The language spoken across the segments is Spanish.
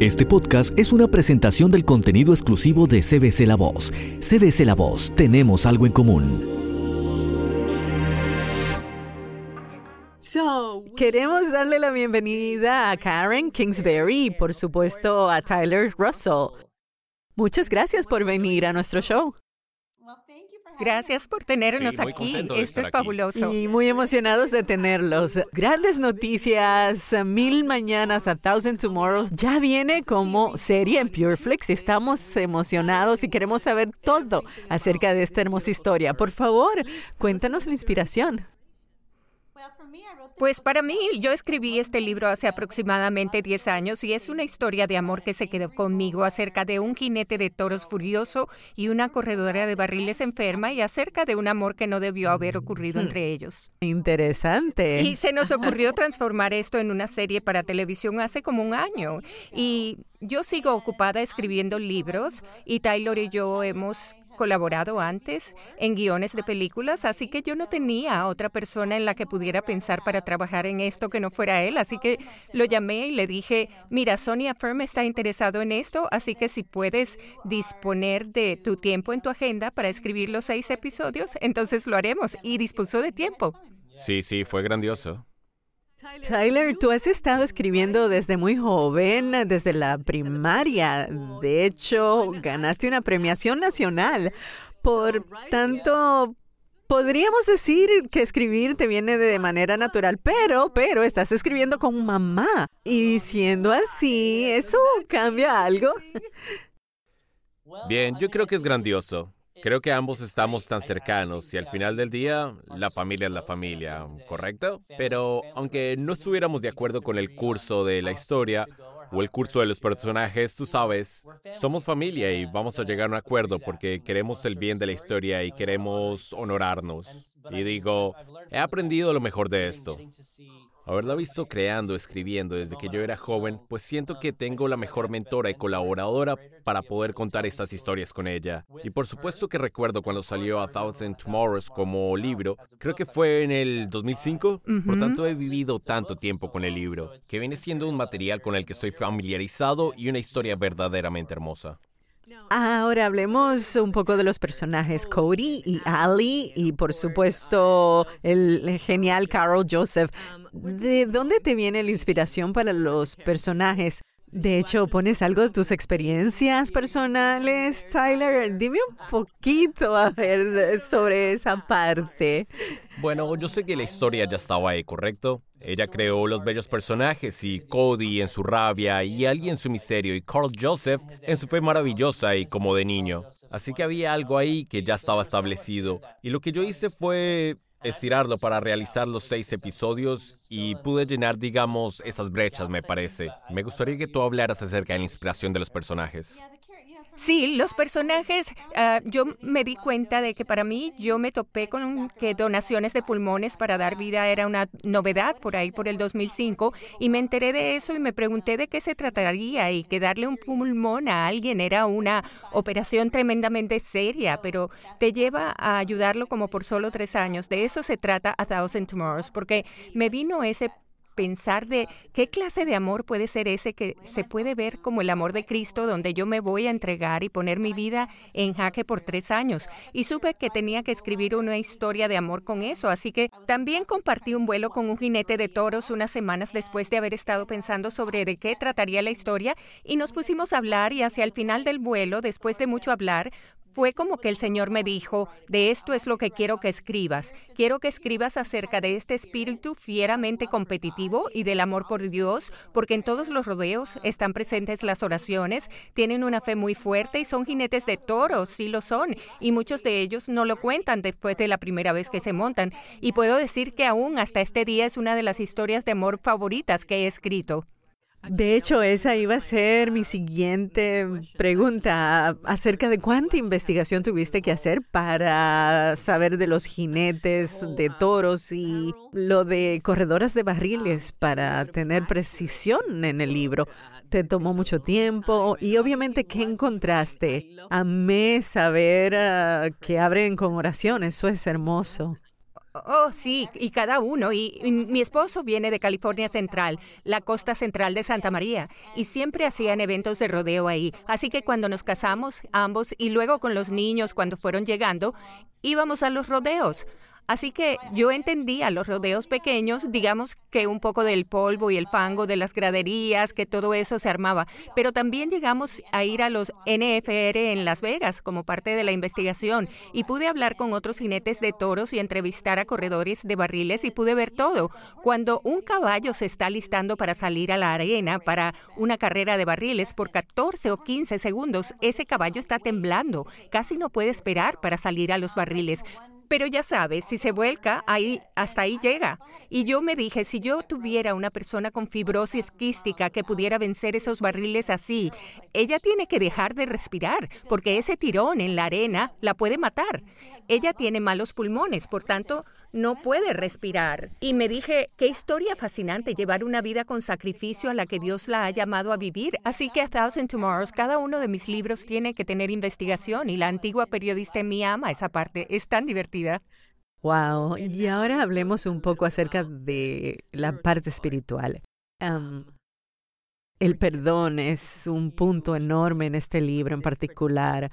Este podcast es una presentación del contenido exclusivo de CBC La Voz. CBC La Voz, tenemos algo en común. Queremos darle la bienvenida a Karen Kingsbury y por supuesto a Tyler Russell. Muchas gracias por venir a nuestro show. Gracias por tenernos Sí, aquí. Esto es aquí. fabuloso. Y muy emocionados de tenerlos. Grandes noticias, Mil Mañanas, A Thousand Tomorrows, ya viene como serie en Pureflix. Estamos emocionados y queremos saber todo acerca de esta hermosa historia. Por favor, cuéntanos la inspiración. Pues para mí, yo escribí este libro hace aproximadamente 10 años y es una historia de amor que se quedó conmigo acerca de un jinete de toros furioso y una corredora de barriles enferma y acerca de un amor que no debió haber ocurrido entre ellos. Interesante. Y se nos ocurrió transformar esto en una serie para televisión hace como un año. Y yo sigo ocupada escribiendo libros y Taylor y yo hemos colaborado antes en guiones de películas, así que yo no tenía otra persona en la que pudiera pensar para trabajar en esto que no fuera él, así que lo llamé y le dije, mira, Sonia Firm está interesado en esto, así que si puedes disponer de tu tiempo en tu agenda para escribir los seis episodios, entonces lo haremos. Y dispuso de tiempo. Sí, sí, fue grandioso. Tyler, tú has estado escribiendo desde muy joven, desde la primaria. De hecho, ganaste una premiación nacional. Por tanto, podríamos decir que escribir te viene de manera natural, pero, pero estás escribiendo con mamá. Y siendo así, ¿eso cambia algo? Bien, yo creo que es grandioso. Creo que ambos estamos tan cercanos y al final del día la familia es la familia, ¿correcto? Pero aunque no estuviéramos de acuerdo con el curso de la historia o el curso de los personajes, tú sabes, somos familia y vamos a llegar a un acuerdo porque queremos el bien de la historia y queremos honorarnos. Y digo, he aprendido lo mejor de esto. Haberla visto creando, escribiendo desde que yo era joven, pues siento que tengo la mejor mentora y colaboradora para poder contar estas historias con ella. Y por supuesto que recuerdo cuando salió A Thousand Tomorrows como libro, creo que fue en el 2005, por tanto he vivido tanto tiempo con el libro, que viene siendo un material con el que estoy familiarizado y una historia verdaderamente hermosa. Ahora hablemos un poco de los personajes Cody y Ali y por supuesto el genial Carol Joseph. ¿De dónde te viene la inspiración para los personajes? De hecho, ¿pones algo de tus experiencias personales, Tyler? Dime un poquito, a ver, sobre esa parte. Bueno, yo sé que la historia ya estaba ahí, ¿correcto? Ella creó los bellos personajes y Cody en su rabia y Ali en su miserio y Carl Joseph en su fe maravillosa y como de niño. Así que había algo ahí que ya estaba establecido y lo que yo hice fue estirarlo para realizar los seis episodios y pude llenar, digamos, esas brechas, me parece. Me gustaría que tú hablaras acerca de la inspiración de los personajes. Sí, los personajes, ah, yo me di cuenta de que para mí yo me topé con que donaciones de pulmones para dar vida era una novedad por ahí por el 2005 y me enteré de eso y me pregunté de qué se trataría y que darle un pulmón a alguien era una operación tremendamente seria, pero te lleva a ayudarlo como por solo tres años. De eso se trata A Thousand Tomorrows, porque me vino ese pensar de qué clase de amor puede ser ese que se puede ver como el amor de Cristo, donde yo me voy a entregar y poner mi vida en jaque por tres años. Y supe que tenía que escribir una historia de amor con eso, así que también compartí un vuelo con un jinete de toros unas semanas después de haber estado pensando sobre de qué trataría la historia y nos pusimos a hablar y hacia el final del vuelo, después de mucho hablar, fue como que el Señor me dijo, de esto es lo que quiero que escribas. Quiero que escribas acerca de este espíritu fieramente competitivo y del amor por Dios, porque en todos los rodeos están presentes las oraciones, tienen una fe muy fuerte y son jinetes de toros, sí lo son, y muchos de ellos no lo cuentan después de la primera vez que se montan. Y puedo decir que aún hasta este día es una de las historias de amor favoritas que he escrito. De hecho, esa iba a ser mi siguiente pregunta acerca de cuánta investigación tuviste que hacer para saber de los jinetes de toros y lo de corredoras de barriles para tener precisión en el libro. Te tomó mucho tiempo y obviamente, ¿qué encontraste? Amé saber ah, que abren con oración, eso es hermoso. Oh, sí, y cada uno. Y, mi esposo viene de California Central, la costa central de Santa María, y siempre hacían eventos de rodeo ahí. Así que cuando nos casamos, ambos, y luego con los niños cuando fueron llegando, íbamos a los rodeos. Así que yo entendía los rodeos pequeños, digamos que un poco del polvo y el fango de las graderías, que todo eso se armaba. Pero también llegamos a ir a los NFR en Las Vegas como parte de la investigación y pude hablar con otros jinetes de toros y entrevistar a corredores de barriles y pude ver todo. Cuando un caballo se está listando para salir a la arena para una carrera de barriles por 14 o 15 segundos, ese caballo está temblando, casi no puede esperar para salir a los barriles. Pero ya sabes, si se vuelca, ahí hasta ahí llega. Y yo me dije, si yo tuviera una persona con fibrosis quística que pudiera vencer esos barriles así, ella tiene que dejar de respirar, porque ese tirón en la arena la puede matar. Ella tiene malos pulmones, por tanto, no puede respirar. Y me dije, qué historia fascinante llevar una vida con sacrificio a la que Dios la ha llamado a vivir. Así que a Thousand Tomorrows, cada uno de mis libros tiene que tener investigación y la antigua periodista en ama esa parte. Es tan divertida. Wow. Y ahora hablemos un poco acerca de la parte espiritual. el perdón es un punto enorme en este libro en particular,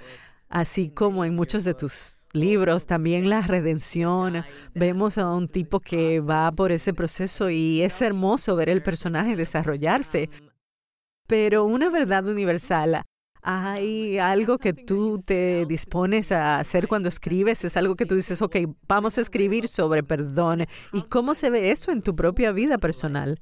así como en muchos de tus libros, también la redención. Vemos a un tipo que va por ese proceso y es hermoso ver el personaje desarrollarse. Pero una verdad universal, ¿hay algo que tú te dispones a hacer cuando escribes? ¿Es algo que tú dices, ok, vamos a escribir sobre perdón? ¿Y cómo se ve eso en tu propia vida personal?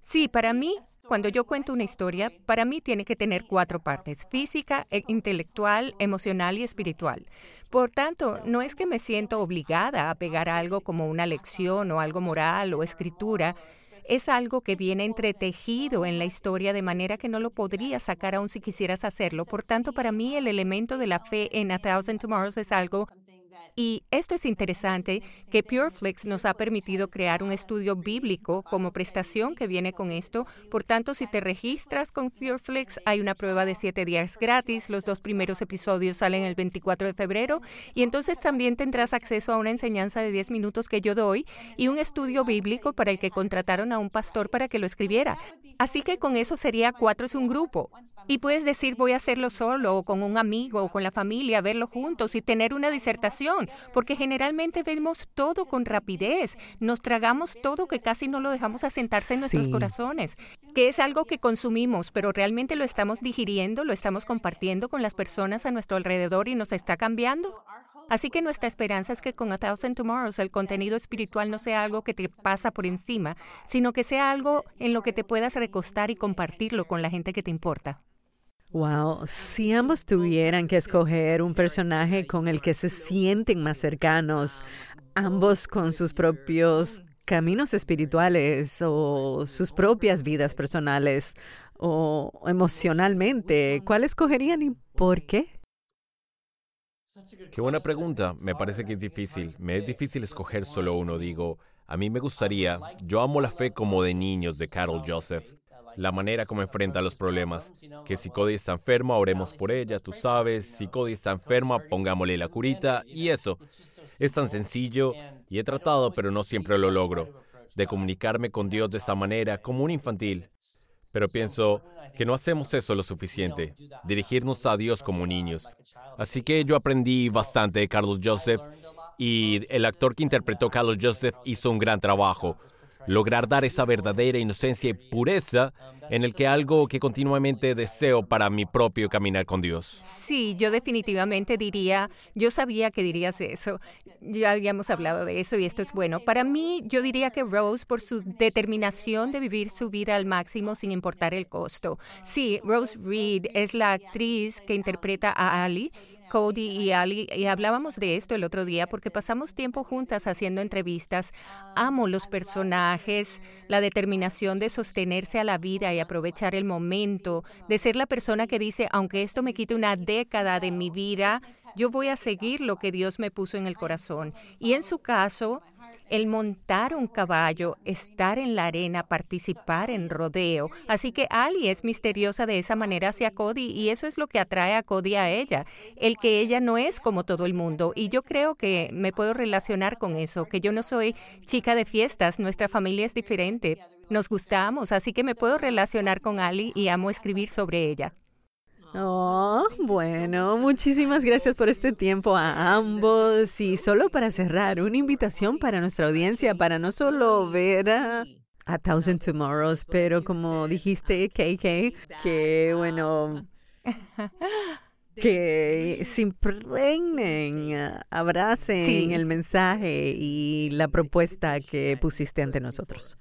Sí, para mí, cuando yo cuento una historia, para mí tiene que tener cuatro partes, física, e intelectual, emocional y espiritual. Por tanto, no es que me siento obligada a pegar algo como una lección o algo moral o escritura, es algo que viene entretejido en la historia de manera que no lo podría sacar aún si quisieras hacerlo. Por tanto, para mí el elemento de la fe en A Thousand Tomorrows es algo y esto es interesante, que PureFlix nos ha permitido crear un estudio bíblico como prestación que viene con esto. Por tanto, si te registras con PureFlix, hay una prueba de siete días gratis. Los dos primeros episodios salen el 24 de febrero. Y entonces también tendrás acceso a una enseñanza de 10 minutos que yo doy y un estudio bíblico para el que contrataron a un pastor para que lo escribiera. Así que con eso sería cuatro es un grupo. Y puedes decir, voy a hacerlo solo o con un amigo o con la familia, verlo juntos y tener una disertación, porque generalmente vemos todo con rapidez, nos tragamos todo que casi no lo dejamos asentarse en nuestros corazones, que es algo que consumimos, pero realmente lo estamos digiriendo, lo estamos compartiendo con las personas a nuestro alrededor y nos está cambiando. Así que nuestra esperanza es que con A Thousand Tomorrows el contenido espiritual no sea algo que te pasa por encima, sino que sea algo en lo que te puedas recostar y compartirlo con la gente que te importa. Wow, si ambos tuvieran que escoger un personaje con el que se sienten más cercanos, ambos con sus propios caminos espirituales o sus propias vidas personales o emocionalmente, ¿cuál escogerían y por qué? Qué buena pregunta. Me parece que es difícil. Me es difícil escoger solo uno. Digo, a mí me gustaría, yo amo la fe como de niños de Carol Joseph la manera como enfrenta los problemas. Que si Cody está enferma, oremos por ella, tú sabes. Si Cody está enferma, pongámosle la curita. Y eso. Es tan sencillo y he tratado, pero no siempre lo logro, de comunicarme con Dios de esa manera, como un infantil. Pero pienso que no hacemos eso lo suficiente, dirigirnos a Dios como niños. Así que yo aprendí bastante de Carlos Joseph y el actor que interpretó Carlos Joseph hizo un gran trabajo lograr dar esa verdadera inocencia y pureza en el que algo que continuamente deseo para mi propio caminar con Dios. Sí, yo definitivamente diría, yo sabía que dirías eso, ya habíamos hablado de eso y esto es bueno. Para mí, yo diría que Rose, por su determinación de vivir su vida al máximo sin importar el costo. Sí, Rose Reed es la actriz que interpreta a Ali Cody y Ali, y hablábamos de esto el otro día porque pasamos tiempo juntas haciendo entrevistas. Amo los personajes, la determinación de sostenerse a la vida y aprovechar el momento, de ser la persona que dice, aunque esto me quite una década de mi vida, yo voy a seguir lo que Dios me puso en el corazón. Y en su caso, el montar un caballo, estar en la arena, participar en rodeo. Así que Ali es misteriosa de esa manera hacia Cody y eso es lo que atrae a Cody a ella, el que ella no es como todo el mundo. Y yo creo que me puedo relacionar con eso, que yo no soy chica de fiestas, nuestra familia es diferente. Nos gustamos, así que me puedo relacionar con Ali y amo escribir sobre ella. Oh, bueno, muchísimas gracias por este tiempo a ambos. Y solo para cerrar, una invitación para nuestra audiencia para no solo ver a, a Thousand Tomorrows, pero como dijiste, KK, que bueno, que se impregnen, abracen el mensaje y la propuesta que pusiste ante nosotros.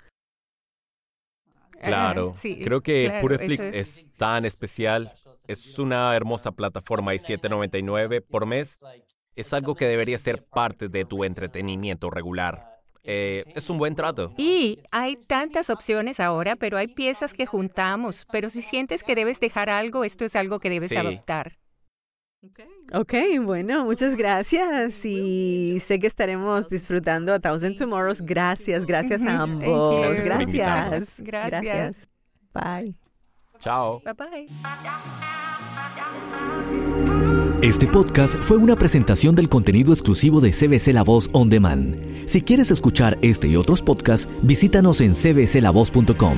Claro, creo que Pureflix es... tan especial. Es una hermosa plataforma y 7.99 por mes. Es algo que debería ser parte de tu entretenimiento regular. Eh, es un buen trato. Y hay tantas opciones ahora, pero hay piezas que juntamos. Pero si sientes que debes dejar algo, esto es algo que debes adoptar. Ok, bueno, muchas gracias y sé que estaremos disfrutando a Thousand Tomorrows. Gracias, gracias a ambos. Gracias. Gracias. Bye. Chao. Bye bye. Este podcast fue una presentación del contenido exclusivo de CBC La Voz On Demand. Si quieres escuchar este y otros podcasts, visítanos en cbclavoz.com.